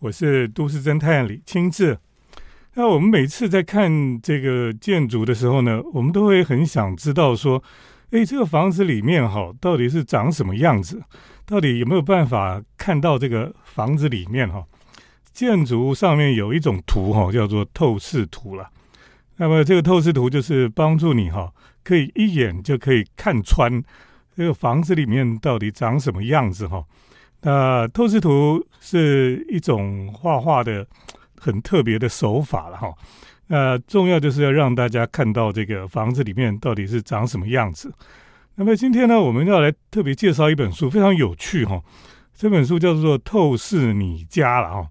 我是都市侦探李清志。那我们每次在看这个建筑的时候呢，我们都会很想知道说，诶，这个房子里面哈，到底是长什么样子？到底有没有办法看到这个房子里面哈？建筑上面有一种图哈，叫做透视图了。那么这个透视图就是帮助你哈，可以一眼就可以看穿这个房子里面到底长什么样子哈。那透视图是一种画画的。很特别的手法了哈，那重要就是要让大家看到这个房子里面到底是长什么样子。那么今天呢，我们要来特别介绍一本书，非常有趣哈。这本书叫做《透视你家》了哈。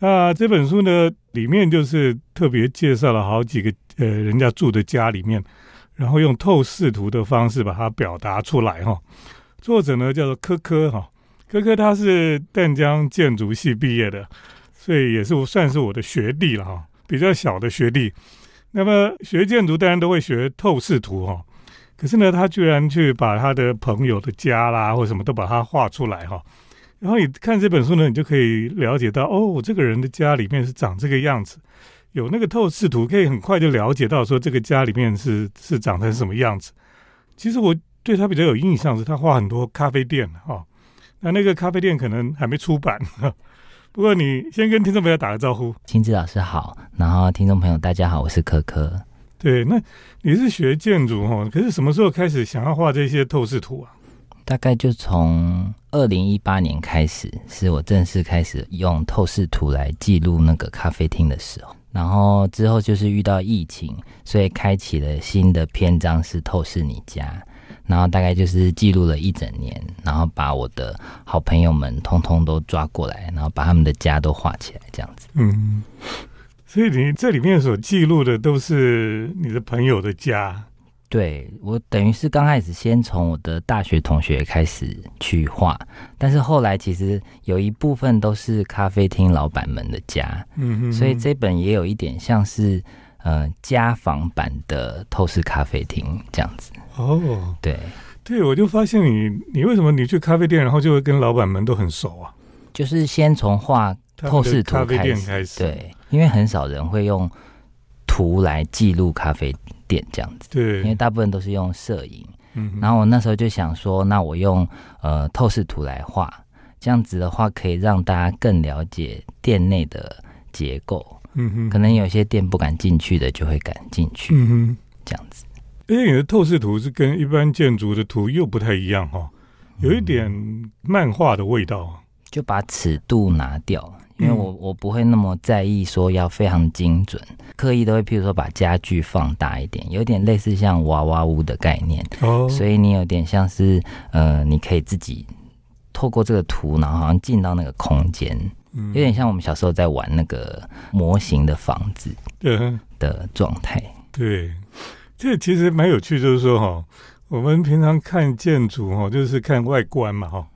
那这本书呢，里面就是特别介绍了好几个呃人家住的家里面，然后用透视图的方式把它表达出来哈。作者呢叫做科科哈，科科他是淡江建筑系毕业的。所以也是算是我的学弟了哈，比较小的学弟。那么学建筑当然都会学透视图哈，可是呢，他居然去把他的朋友的家啦或什么都把它画出来哈。然后你看这本书呢，你就可以了解到哦，这个人的家里面是长这个样子，有那个透视图，可以很快就了解到说这个家里面是是长成什么样子。其实我对他比较有印象是他画很多咖啡店哈，那那个咖啡店可能还没出版。不过你先跟听众朋友打个招呼，青子老师好，然后听众朋友大家好，我是可可。对，那你是学建筑哈，可是什么时候开始想要画这些透视图啊？大概就从二零一八年开始，是我正式开始用透视图来记录那个咖啡厅的时候。然后之后就是遇到疫情，所以开启了新的篇章，是透视你家。然后大概就是记录了一整年，然后把我的好朋友们通通都抓过来，然后把他们的家都画起来，这样子。嗯，所以你这里面所记录的都是你的朋友的家。对我等于是刚开始先从我的大学同学开始去画，但是后来其实有一部分都是咖啡厅老板们的家。嗯哼，所以这本也有一点像是呃家访版的透视咖啡厅这样子。哦，对，对，我就发现你，你为什么你去咖啡店，然后就会跟老板们都很熟啊？就是先从画透视图开始，对，因为很少人会用图来记录咖啡店这样子，对，因为大部分都是用摄影。嗯，然后我那时候就想说，那我用呃透视图来画，这样子的话可以让大家更了解店内的结构。嗯哼，可能有些店不敢进去的，就会敢进去。嗯哼，这样子。因为你的透视图是跟一般建筑的图又不太一样哈，有一点漫画的味道，就把尺度拿掉，因为我我不会那么在意说要非常精准，刻意都会譬如说把家具放大一点，有点类似像娃娃屋的概念哦，所以你有点像是呃，你可以自己透过这个图，然后好像进到那个空间，有点像我们小时候在玩那个模型的房子的状态，对。这其实蛮有趣，就是说哈，我们平常看建筑哈，就是看外观嘛哈。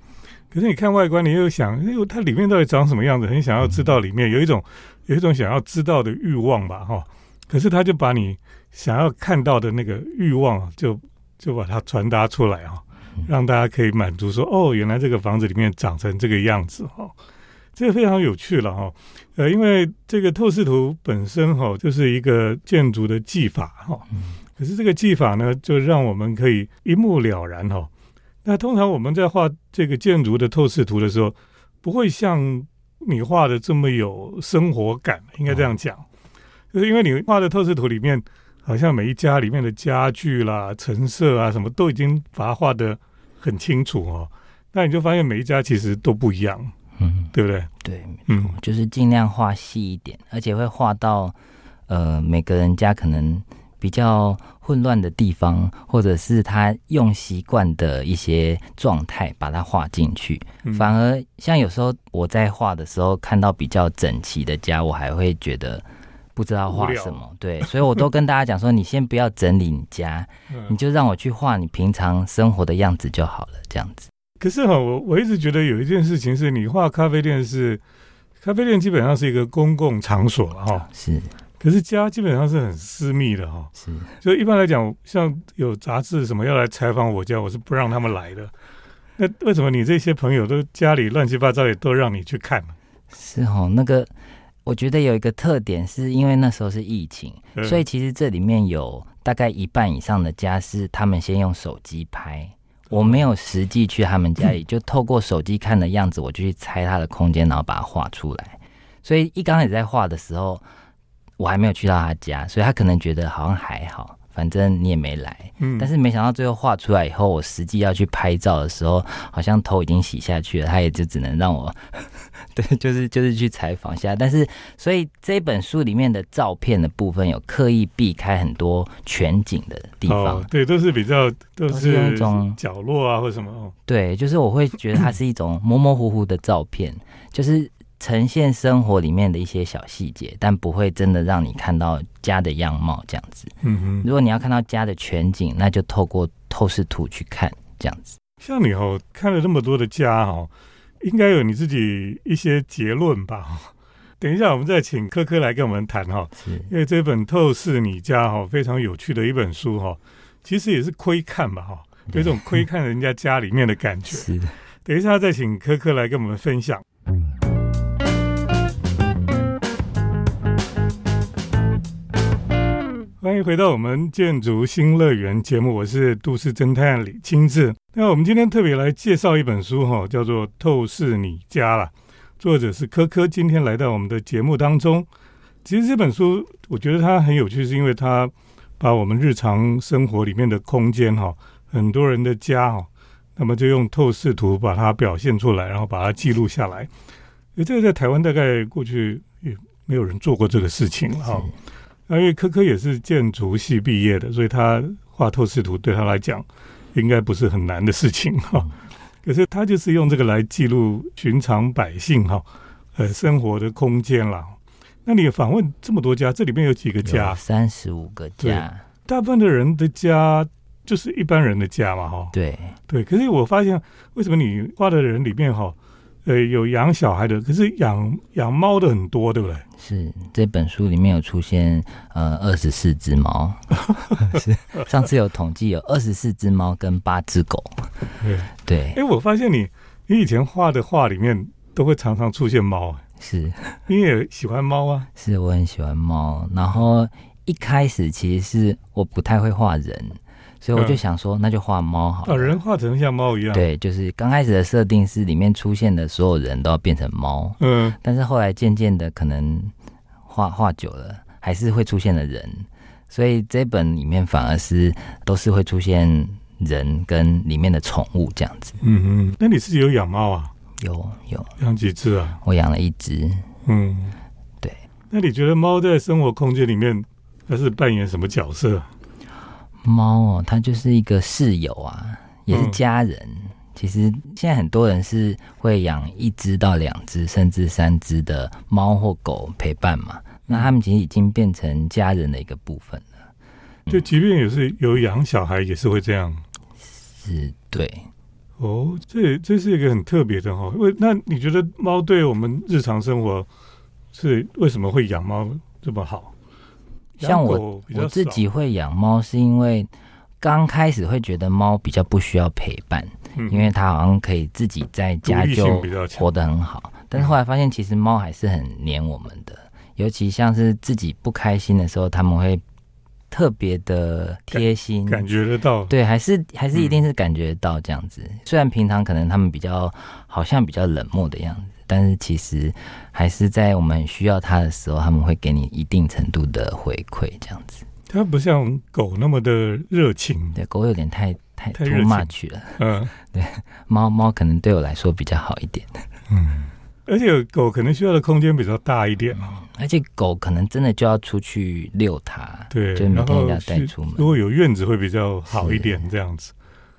可是你看外观，你又想，哎呦，它里面到底长什么样子？很想要知道里面有一种有一种想要知道的欲望吧哈。可是他就把你想要看到的那个欲望，就就把它传达出来哈，让大家可以满足说，哦，原来这个房子里面长成这个样子哈。这个非常有趣了哈。呃，因为这个透视图本身哈，就是一个建筑的技法哈。可是这个技法呢，就让我们可以一目了然哈。那通常我们在画这个建筑的透视图的时候，不会像你画的这么有生活感，应该这样讲，就是因为你画的透视图里面，好像每一家里面的家具啦、陈设啊什么，都已经把它画的很清楚哦。那你就发现每一家其实都不一样，嗯，对不对？对，嗯，就是尽量画细一点，而且会画到呃每个人家可能。比较混乱的地方，或者是他用习惯的一些状态，把它画进去。反而像有时候我在画的时候，看到比较整齐的家，我还会觉得不知道画什么。对，所以我都跟大家讲说，你先不要整理你家，你就让我去画你平常生活的样子就好了。这样子。可是哈，我我一直觉得有一件事情是，你画咖啡店是咖啡店，基本上是一个公共场所了哈。是。可是家基本上是很私密的哈，是。所以一般来讲，像有杂志什么要来采访我家，我是不让他们来的。那为什么你这些朋友都家里乱七八糟，也都让你去看呢？是哦，那个我觉得有一个特点，是因为那时候是疫情，嗯所以其实这里面有大概一半以上的家是他们先用手机拍。我没有实际去他们家里，就透过手机看的样子，我就去猜他的空间，然后把它画出来。所以一刚开始在画的时候，我还没有去到他家，所以他可能觉得好像还好，反正你也没来。嗯但是没想到最后画出来以后，我实际要去拍照的时候，好像头已经洗下去了，他也就只能让我，对，就是就是去采访一下。但是，所以这本书里面的照片的部分有刻意避开很多全景的地方，哦，对，都是比较都都是那种角落啊或什么哦，对，就是我会觉得它是一种模模糊糊的照片，就是呈现生活里面的一些小细节，但不会真的让你看到家的样貌这样子。嗯哼。如果你要看到家的全景，那就透过透视图去看这样子。像你哦，看了那么多的家哦，应该有你自己一些结论吧？等一下，我们再请科科来跟我们谈哈，是因为这本《透视你家》哈，非常有趣的一本书哈，其实也是窥看吧哈，有一种窥看人家家里面的感觉。是的，等一下再请科科来跟我们分享。欢迎回到我们建筑新乐园节目，我是都市侦探李清志。那我们今天特别来介绍一本书哈，叫做《透视你家》啦，作者是柯柯，今天来到我们的节目当中。其实这本书我觉得它很有趣，是因为它把我们日常生活里面的空间哈，很多人的家哈，那么就用透视图把它表现出来，然后把它记录下来。这个在台湾大概过去也没有人做过这个事情哈。那因为科科也是建筑系毕业的，所以他画透视图对他来讲应该不是很难的事情哈。可是他就是用这个来记录寻常百姓哈，呃，生活的空间啦。那你访问这么多家，这里面有几个家？三十五个家，大部分的人的家就是一般人的家嘛哈。对，对，可是我发现为什么你画的人里面哈，呃，有养小孩的，可是养养猫的很多，对不对？是这本书里面有出现呃二十四只猫，是上次有统计有二十四只猫跟八只狗，对。对，哎，我发现你你以前画的画里面都会常常出现猫，是你也喜欢猫啊？是我很喜欢猫，然后一开始其实是我不太会画人，所以我就嗯想说那就画猫好啊，了。人画成像猫一样。，对，就是刚开始的设定是里面出现的所有人都要变成猫，嗯，但是后来渐渐的可能画画久了，还是会出现的人，所以这本里面反而是都是会出现人跟里面的宠物这样子。嗯嗯，那你自己有养猫啊？有有，养几只啊？我养了一只，嗯，对。那你觉得猫在生活空间里面它是扮演什么角色？猫哦，它就是一个室友啊，也是嗯家人。其实现在很多人是会养一只到两只，甚至三只的猫或狗陪伴嘛。那他们其实已经变成家人的一个部分了。就即便也是有养小孩，也是会这样。是对，哦，这这是一个很特别的哈、哦。为那你觉得猫对我们日常生活是为什么会养猫这么好？养像我我自己会养猫，是因为刚开始会觉得猫比较不需要陪伴，嗯因为它好像可以自己在家就活得很好。但是后来发现，其实猫还是很黏我们的，尤其像是自己不开心的时候，他们会特别的贴心，感觉得到。对，还是还是一嗯定是感觉得到这样子。虽然平常可能他们比较好像比较冷漠的样子，但是其实还是在我们很需要它的时候，他们会给你一定程度的回馈，这样子。它不像狗那么的热情。对，狗有点太太太 too much 了，嗯 对猫猫可能对我来说比较好一点，嗯，而且狗可能需要的空间比较大一点哦。而且狗可能真的就要出去遛它，对，就每天要带出门如果有院子会比较好一点，这样子。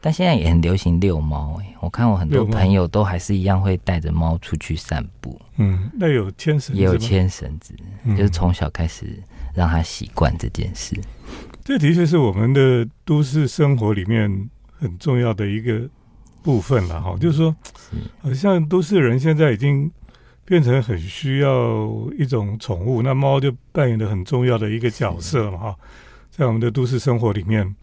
但现在也很流行遛猫，哎，我看我很多朋友都还是一样会带着猫出去散步，嗯，那有牵绳也有牵绳子，嗯，就是从小开始让他习惯这件事。这的确是我们的都市生活里面很重要的一个部分了哈。就是说，好像都市人现在已经变成很需要一种宠物，那猫就扮演了很重要的一个角色嘛哈，在我们的都市生活里面。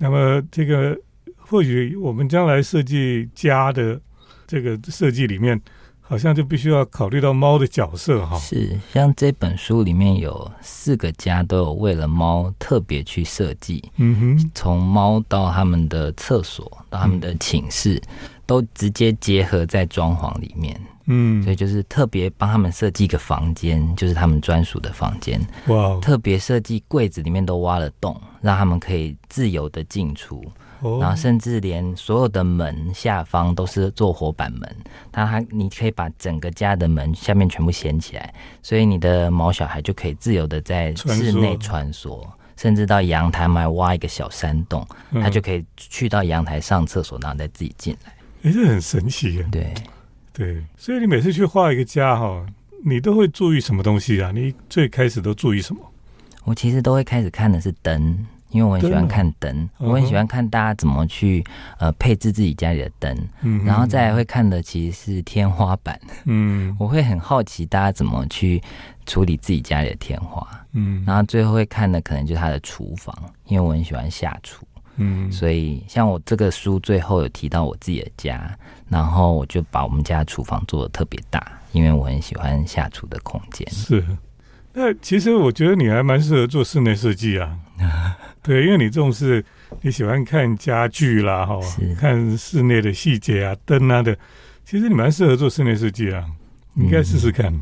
那么这个或许我们将来设计家的这个设计里面，好像就必须要考虑到猫的角色哈。是，像这本书里面有四个家都有为了猫特别去设计，嗯哼，从猫到他们的厕所到他们的寝室，都直接结合在装潢里面。嗯，所以就是特别帮他们设计一个房间，就是他们专属的房间。哇哦，特别设计柜子里面都挖了洞，让他们可以自由的进出。哦然后甚至连所有的门下方都是做活板门，它它你可以把整个家的门下面全部掀起来，所以你的毛小孩就可以自由的在室内穿梭，甚至到阳台嘛挖一个小山洞，嗯他就可以去到阳台上厕所，然后再自己进来。哎，这很神奇耶。对，对，所以你每次去画一个家哈，你都会注意什么东西啊？你最开始都注意什么？我其实都会开始看的是灯。因为我很喜欢看灯，我很喜欢看大家怎么去呃配置自己家里的灯，嗯，然后再来会看的其实是天花板。嗯 我会很好奇大家怎么去处理自己家里的天花，嗯然后最后会看的可能就是他的厨房，因为我很喜欢下厨，嗯，所以像我这个书最后有提到我自己的家，然后我就把我们家的厨房做的特别大，因为我很喜欢下厨的空间。是。那其实我觉得你还蛮适合做室内设计啊。对，因为你重视你喜欢看家具啦，哈，看室内的细节啊、灯啊的，其实你蛮适合做室内设计啊，你应该试试看。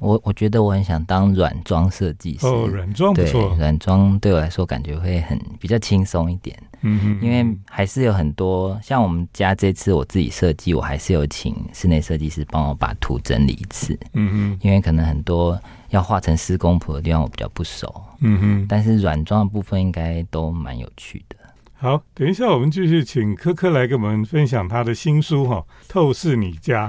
我我觉得我很想当软装设计师，哦，软装不对错，软装对我来说感觉会很比较轻松一点。嗯哼，因为还是有很多像我们家这次我自己设计，我还是有请室内设计师帮我把图整理一次，嗯哼，因为可能很多要画成施工图的地方我比较不熟，嗯哼，但是软装的部分应该都蛮有趣的。好，等一下我们继续请科科来给我们分享他的新书哈，《透视你家》。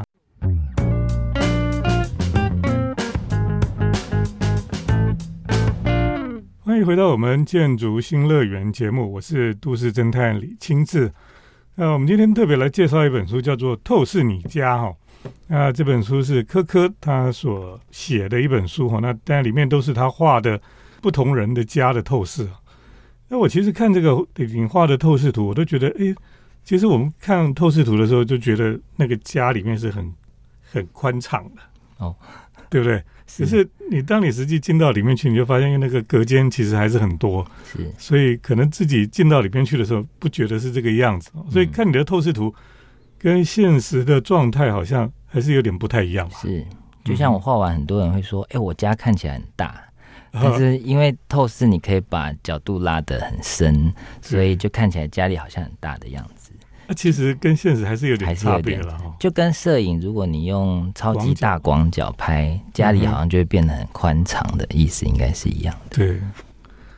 回到我们建筑新乐园节目，我是都市侦探李清志。那我们今天特别来介绍一本书，叫做《透视你家》哈。那这本书是科科他所写的一本书哈，那但里面都是他画的不同人的家的透视。那我其实看这个你画的透视图，我都觉得，哎，其实我们看透视图的时候，就觉得那个家里面是很很宽敞的，哦，对不对？可是你当你实际进到里面去，你就发现那个隔间其实还是很多，是所以可能自己进到里面去的时候，不觉得是这个样子。所以看你的透视图跟现实的状态好像还是有点不太一样吧。是，就像我画完，很多人会说：“哎、我家看起来很大。”啊但是因为透视，你可以把角度拉得很深，所以就看起来家里好像很大的样子。那其实跟现实还是有点差别了哈。就跟摄影，如果你用超级大广角拍，家里好像就会变得很宽敞的意思，应该是一样的。对，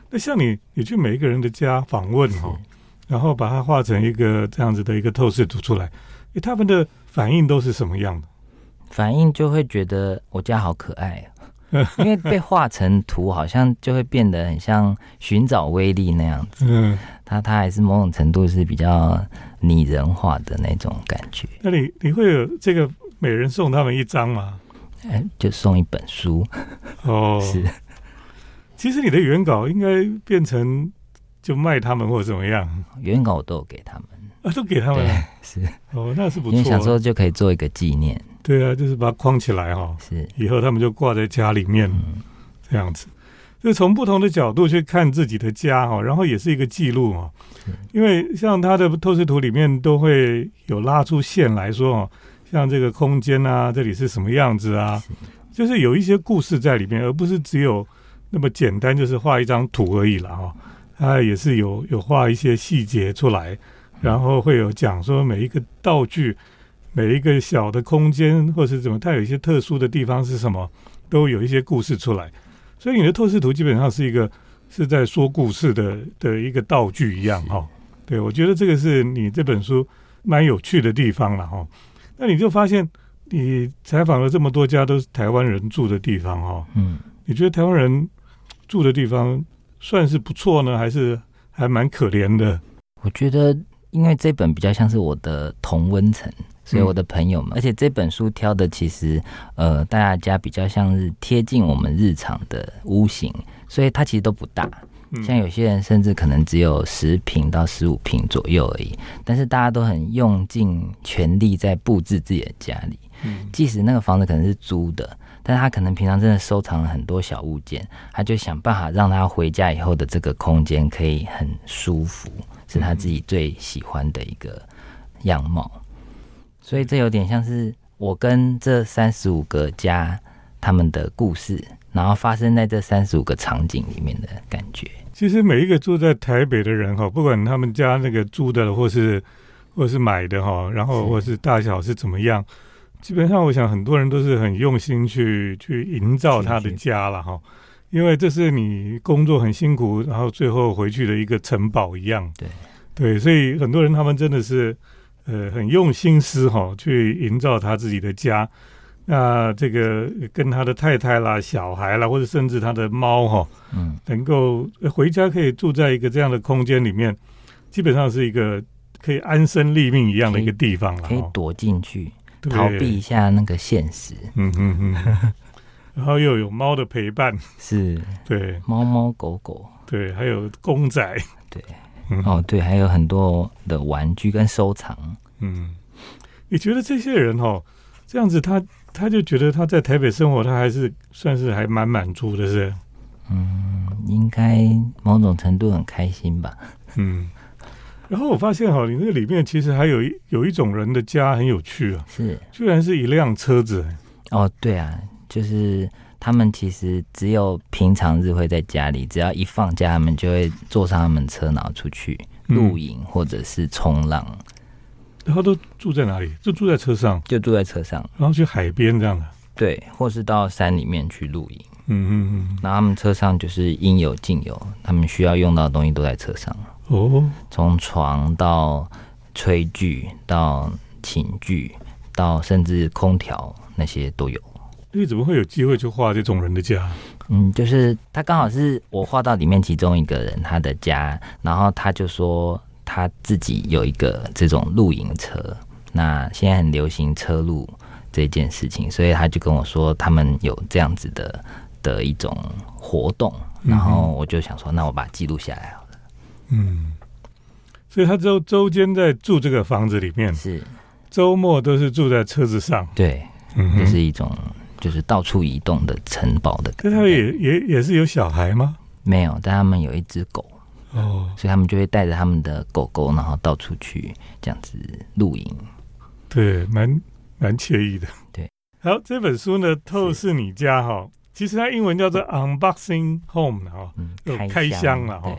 那像你，你去每一个人的家访问哈，然后把它画成一个这样子的一个透视图出来，诶，他们的反应都是什么样的？反应就会觉得我家好可爱、哦，因为被画成图，好像就会变得很像寻找威力那样子。嗯，它它还是某种程度是比较拟人化的那种感觉。那你你会有这个每人送他们一张吗？哎，就送一本书，哦，是其实你的原稿应该变成就卖他们或者怎么样原稿我都有给他们。啊，都给他们。，是哦，那是不错因为想错。说就可以做一个纪念。对啊，就是把它框起来哈，是，以后他们就挂在家里面嗯，这样子。就从不同的角度去看自己的家哈，然后也是一个记录哈。因为像他的透视图里面都会有拉出线来说哦，像这个空间啊，这里是什么样子啊，就是有一些故事在里面，而不是只有那么简单，就是画一张图而已了哈。它也是有有画一些细节出来，然后会有讲说每一个道具、每一个小的空间或是怎么，它有一些特殊的地方是什么，都有一些故事出来。所以你的透视图基本上是一个是在说故事的的一个道具一样哈。对，我觉得这个是你这本书蛮有趣的地方了哈。那你就发现，你采访了这么多家都是台湾人住的地方哈，嗯，你觉得台湾人住的地方算是不错呢，还是还蛮可怜的？我觉得因为这本比较像是我的同温层，所以我的朋友们，而且这本书挑的其实呃大家比较像是贴近我们日常的屋型，所以它其实都不大。嗯。像有些人甚至可能只有十平到十五平左右而已，但是大家都很用尽全力在布置自己的家里，嗯。即使那个房子可能是租的，但是他可能平常真的收藏了很多小物件，他就想办法让他回家以后的这个空间可以很舒服，是他自己最喜欢的一个样貌。所以这有点像是我跟这三十五个家他们的故事，然后发生在这三十五个场景里面的感觉。其实每一个住在台北的人哈，不管他们家那个租的或是或是买的哈，然后或是大小是怎么样，基本上我想很多人都是很用心去去营造他的家了哈，因为这是你工作很辛苦，然后最后回去的一个城堡一样。对对，所以很多人他们真的是呃很用心思哈，去营造他自己的家。那这个跟他的太太啦、小孩啦，或者甚至他的猫哈，嗯，能够呃回家可以住在一个这样的空间里面，基本上是一个可以安身立命一样的一个地方了哈。可以躲进去，逃避一下那个现实。嗯嗯嗯。然后又有猫的陪伴，是对猫猫狗狗，对，还有公仔，对，嗯哦对，还有很多的玩具跟收藏。嗯，你觉得这些人哈，这样子他他就觉得他在台北生活，他还是算是还蛮满足的，是？嗯，应该某种程度很开心吧？嗯。然后我发现哈，你那个里面其实还有一有一种人的家很有趣啊，是居然是一辆车子。哦，对啊，就是他们其实只有平常日会在家里，只要一放假，他们就会坐上他们车，然后出去嗯露营或者是冲浪，然后都住在哪里？就住在车上，就住在车上，然后去海边这样的。对，或是到山里面去露营。嗯嗯嗯。那他们车上就是应有尽有，他们需要用到的东西都在车上，哦，从床到炊具到寝具到甚至空调那些都有。你怎么会有机会去画这种人的家？嗯，就是他刚好是我画到里面其中一个人他的家，然后他就说他自己有一个这种露营车，那现在很流行车路这件事情，所以他就跟我说他们有这样子的的一种活动，然后我就想说，那我把它记录下来好了。嗯，所以他周周间在住这个房子里面，是周末都是住在车子上。对，嗯这，就是一种就是到处移动的城堡的可他们。也也也是有小孩吗？没有，但他们有一只狗，哦，所以他们就会带着他们的狗狗，然后到处去这样子露营。对，蛮蛮惬意的。对，好，这本书呢，《透视你家》哈，其实它英文叫做 Unboxing Home 哈，开开箱了哈，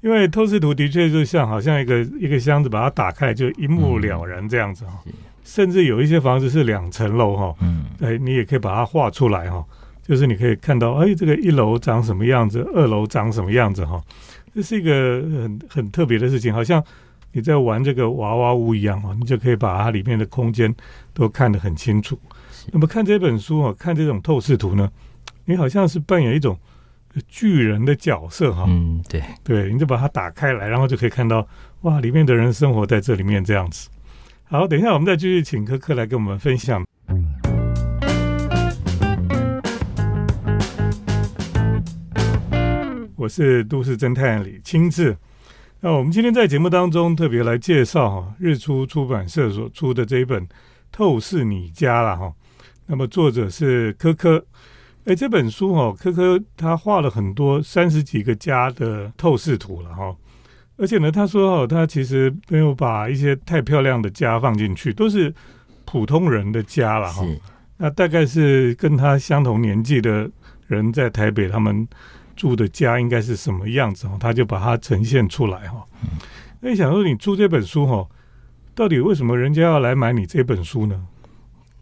因为透视图的确就像好像一个一个箱子，把它打开就一目了然这样子哈。是甚至有一些房子是两层楼哈，嗯，哎，你也可以把它画出来哈，就是你可以看到，哎，这个一楼长什么样子，二楼长什么样子哈，这是一个很很特别的事情，好像你在玩这个娃娃屋一样哈，你就可以把它里面的空间都看得很清楚。那么看这本书哦，看这种透视图呢，你好像是扮演一种巨人的角色哈，嗯，对，对，你就把它打开来，然后就可以看到哇，里面的人生活在这里面这样子。好，等一下我们再继续请科科来跟我们分享。我是都市侦探李清志。那我们今天在节目当中特别来介绍哈，日出出版社所出的这一本《透视你家》了哈。那么作者是科科。哎，这本书哈，科科他画了很多三十几个家的透视图了哈。而且呢，他说哦，他其实没有把一些太漂亮的家放进去，都是普通人的家了哈。是那大概是跟他相同年纪的人在台北，他们住的家应该是什么样子哦，他就把它呈现出来哈。那你想说，你出这本书哈，到底为什么人家要来买你这本书呢？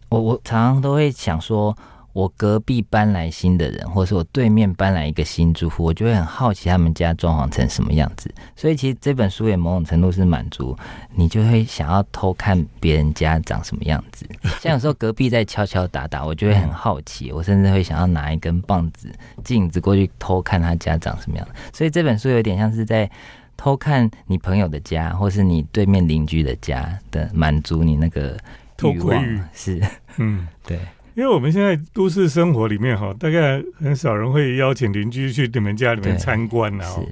我我常常都会想说，我隔壁搬来新的人，或是我对面搬来一个新住户，我就会很好奇他们家装潢成什么样子。所以其实这本书也某种程度是满足你，就会想要偷看别人家长什么样子。像有时候隔壁在敲敲打打，我就会很好奇，我甚至会想要拿一根棒子、镜子过去偷看他家长什么样。所以这本书有点像是在。偷看你朋友的家，或是你对面邻居的家的，满足你那个欲望偷是嗯，对，因为我们现在都市生活里面哈，大概很少人会邀请邻居去你们家里面对参观啊、哦，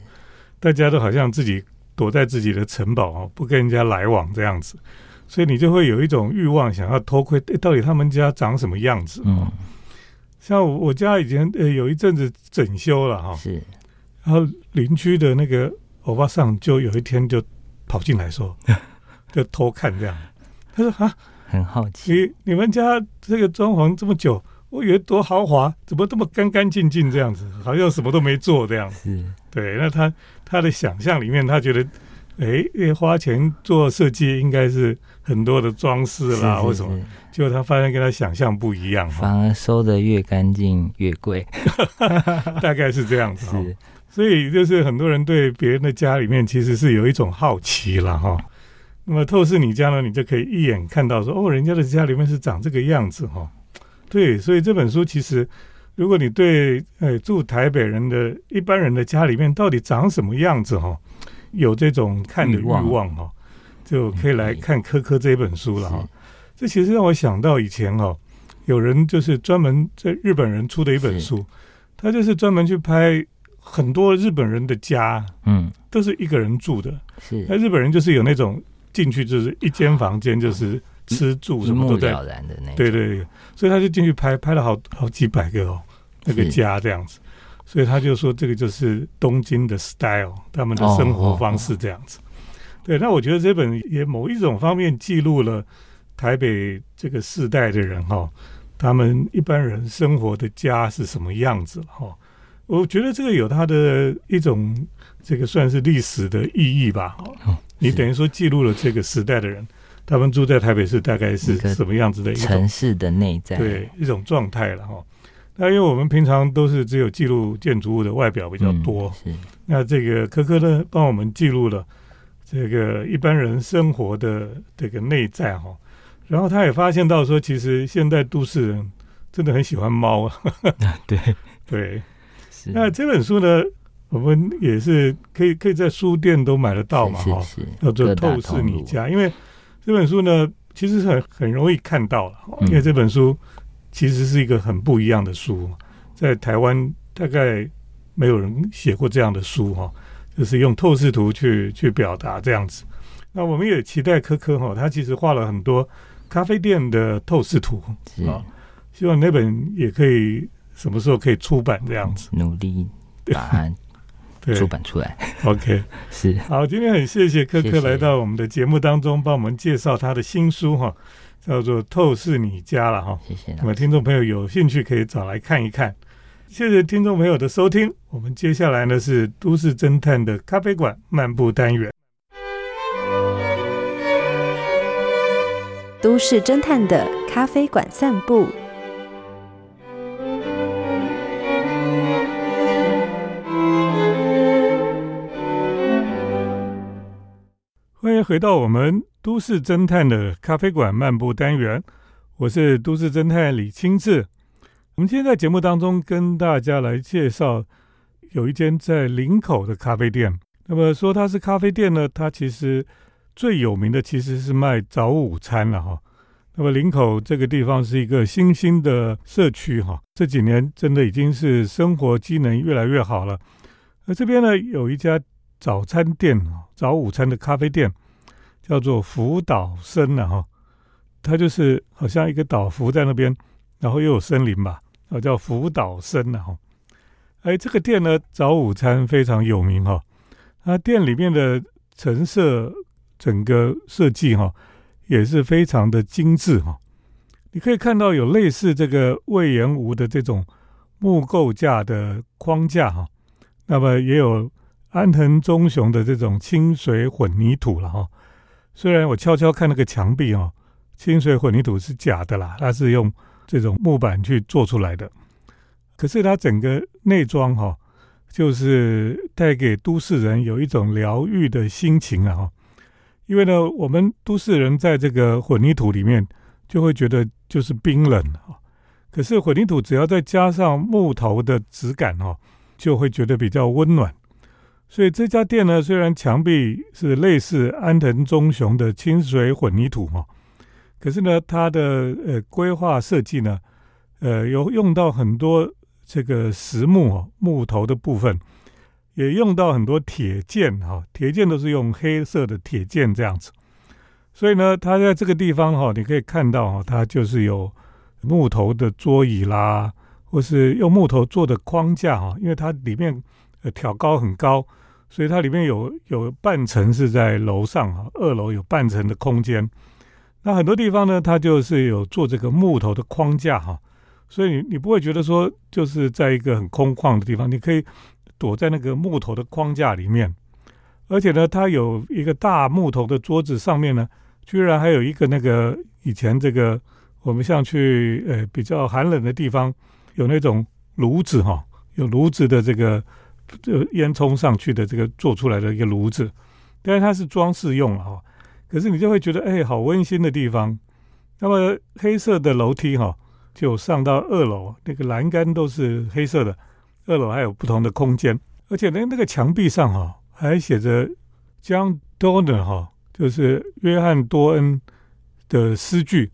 大家都好像自己躲在自己的城堡哦，不跟人家来往这样子。所以你就会有一种欲望，想要偷窥，诶到底他们家长什么样子？嗯，像我我家以前呃有一阵子整修了哈，是，然后邻居的那个欧巴桑就有一天就跑进来说，就偷看这样。他说啊，很好奇，你你们家这个装潢这么久，我以为多豪华，怎么这么干干净净这样子，好像什么都没做这样。子。是，对，那他他的想象里面，他觉得，哎，花钱做设计应该是很多的装饰啦，或什么，结果他发现跟他想象不一样哈，反而收的越干净越贵，大概是这样子 所以就是很多人对别人的家里面其实是有一种好奇了哈。那么透视你家呢，你就可以一眼看到说，哦，人家的家里面是长这个样子哈。对，所以这本书其实，如果你对呃住台北人的一般人的家里面到底长什么样子哈，有这种看的欲欲望望哈，就可以来看科科这本书了哈。这其实让我想到以前哦，有人就是专门在日本人出的一本书，他就是专门去拍很多日本人的家，嗯，都是一个人住的。是那日本人就是有那种进去就是一间房间就是吃住什么都在，了然的那，对对对，所以他就进去拍，拍了好好几百个哦，那个家这样子。所以他就说这个就是东京的 style，他们的生活方式这样子。对，那我觉得这本也某一种方面记录了台北这个世代的人哈、他们一般人生活的家是什么样子哈、我觉得这个有它的一种这个算是历史的意义吧。你等于说记录了这个时代的人，他们住在台北市大概是什么样子的一种城市的内在，对一种状态了哈。那因为我们平常都是只有记录建筑物的外表比较多，嗯、是那这个科科呢帮我们记录了这个一般人生活的这个内在哈。然后他也发现到说，其实现代都市人真的很喜欢猫啊。对，对，是那这本书呢，我们也是可以可以在书店都买得到嘛哈。叫做《透视你家》，因为这本书呢，其实很很容易看到了，嗯因为这本书其实是一个很不一样的书，在台湾大概没有人写过这样的书哈，就是用透视图去去表达这样子。那我们也期待科科哈，他其实画了很多咖啡店的透视图啊，希望那本也可以什么时候可以出版这样子。努力把它对出版出来，，OK。是好，今天很谢谢科科谢谢来到我们的节目当中，帮我们介绍他的新书哈，叫做《透视你家》了哈。谢谢那么听众朋友有兴趣可以找来看一看。谢谢听众朋友的收听，我们接下来呢是都市侦探的咖啡馆漫步单元。都市侦探的咖啡馆散步。回到我们都市侦探的咖啡馆漫步单元，我是都市侦探李清志。我们今天在节目当中跟大家来介绍有一间在林口的咖啡店。那么说它是咖啡店呢，它其实最有名的其实是卖早午餐了哈。那么林口这个地方是一个新兴的社区哈，这几年真的已经是生活机能越来越好了。而这边呢有一家早餐店哦，早午餐的咖啡店，叫做福岛森了哈。它就是好像一个岛浮在那边，然后又有森林吧，啊，叫福岛森了哈。哎，这个店呢早午餐非常有名哈，它店里面的陈设整个设计哈也是非常的精致哈。你可以看到有类似这个魏延吴的这种木构架的框架哈，那么也有安藤忠雄的这种清水混凝土了哈。虽然我悄悄看那个墙壁哦，清水混凝土是假的啦，它是用这种木板去做出来的。可是它整个内装哈、就是带给都市人有一种疗愈的心情啊哈。因为呢，我们都市人在这个混凝土里面就会觉得就是冰冷啊，可是混凝土只要再加上木头的质感哈、就会觉得比较温暖。所以这家店呢，虽然墙壁是类似安藤忠雄的清水混凝土哈，可是呢，它的呃规划设计呢，呃有用到很多这个实木哦木头的部分，也用到很多铁件哈，铁件都是用黑色的铁件这样子。所以呢，它在这个地方哈，你可以看到哈，它就是有木头的桌椅啦，或是用木头做的框架哈，因为它里面呃挑高很高，所以它里面有有半层是在楼上哈，二楼有半层的空间。那很多地方呢，它就是有做这个木头的框架哈，所以你你不会觉得说就是在一个很空旷的地方，你可以躲在那个木头的框架里面，而且呢，它有一个大木头的桌子上面呢，居然还有一个那个以前这个我们像去呃比较寒冷的地方有那种炉子哈，有炉子的这个这烟囱上去的这个做出来的一个炉子，但是它是装饰用了哈。可是你就会觉得，哎，好温馨的地方。那么黑色的楼梯哈，就上到二楼，那个栏杆都是黑色的。二楼还有不同的空间，而且呢，那个墙壁上哈还写着 John Donner 哈，就是约翰多恩的诗句。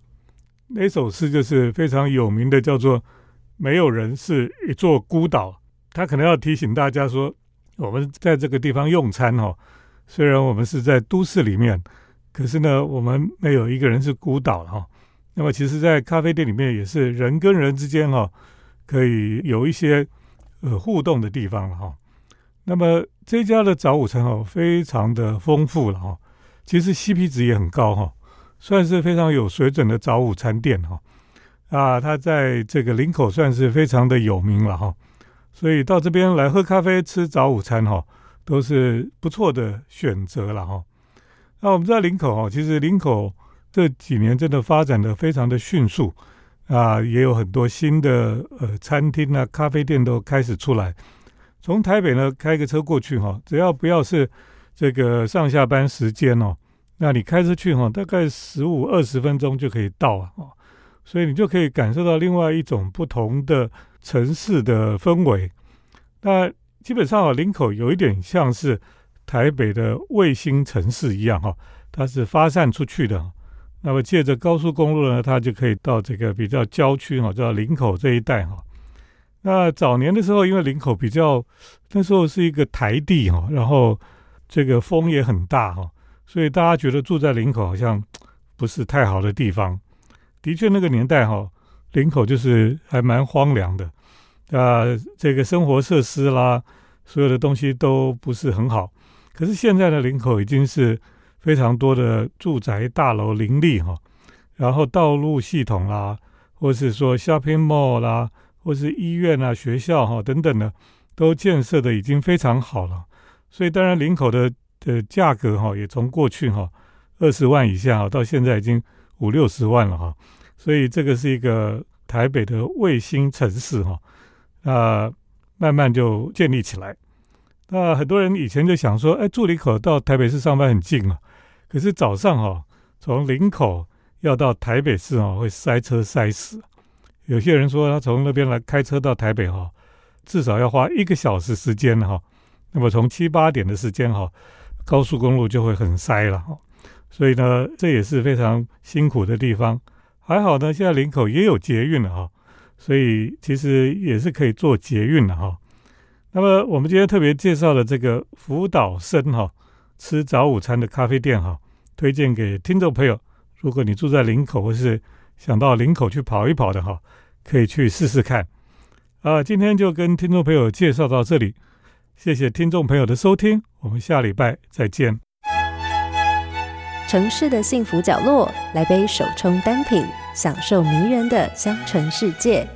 那首诗就是非常有名的，叫做“没有人是一座孤岛”。他可能要提醒大家说，我们在这个地方用餐哈，虽然我们是在都市里面。可是呢，我们没有一个人是孤岛哈。那么，其实，在咖啡店里面也是人跟人之间哈，可以有一些呃互动的地方了哈。那么这家的早午餐哦，非常的丰富了哈。其实 CP 值也很高哈，算是非常有水准的早午餐店哈。啊，它在这个林口算是非常的有名了哈。所以到这边来喝咖啡、吃早午餐哈，都是不错的选择了哈。那我们知道林口哦，其实林口这几年真的发展的非常的迅速啊，也有很多新的呃餐厅啊、咖啡店都开始出来。从台北呢开个车过去哈，只要不要是这个上下班时间哦，那你开车去哈，大概十五二十分钟就可以到啊，所以你就可以感受到另外一种不同的城市的氛围。那基本上啊，林口有一点像是。台北的卫星城市一样哈，它是发散出去的。那么借着高速公路呢，它就可以到这个比较郊区哈，叫林口这一带哈。那早年的时候，因为林口比较那时候是一个台地哈，然后这个风也很大哈，所以大家觉得住在林口好像不是太好的地方。的确，那个年代哈，林口就是还蛮荒凉的啊，这个生活设施啦，所有的东西都不是很好。可是现在的林口已经是非常多的住宅大楼林立哈，然后道路系统啦，或是说 shopping mall 啦，或是医院啊、学校哈等等的，都建设的已经非常好了。所以当然林口的的价格哈，也从过去哈二十万以下到现在已经五六十万了哈。所以这个是一个台北的卫星城市哈，那慢慢就建立起来。那很多人以前就想说，哎，住林口到台北市上班很近啊。可是早上哈，从林口要到台北市啊，会塞车塞死。有些人说他从那边来开车到台北哈，至少要花一个小时时间哈。那么从七八点的时间哈，高速公路就会很塞了哈。所以呢，这也是非常辛苦的地方。还好呢，现在林口也有捷运了哈，所以其实也是可以坐捷运的哈。那么我们今天特别介绍的这个福岛生哈吃早午餐的咖啡店哈，推荐给听众朋友。如果你住在林口或是想到林口去跑一跑的哈，可以去试试看。啊，今天就跟听众朋友介绍到这里，谢谢听众朋友的收听，我们下礼拜再见。城市的幸福角落，来杯手冲单品，享受迷人的香醇世界。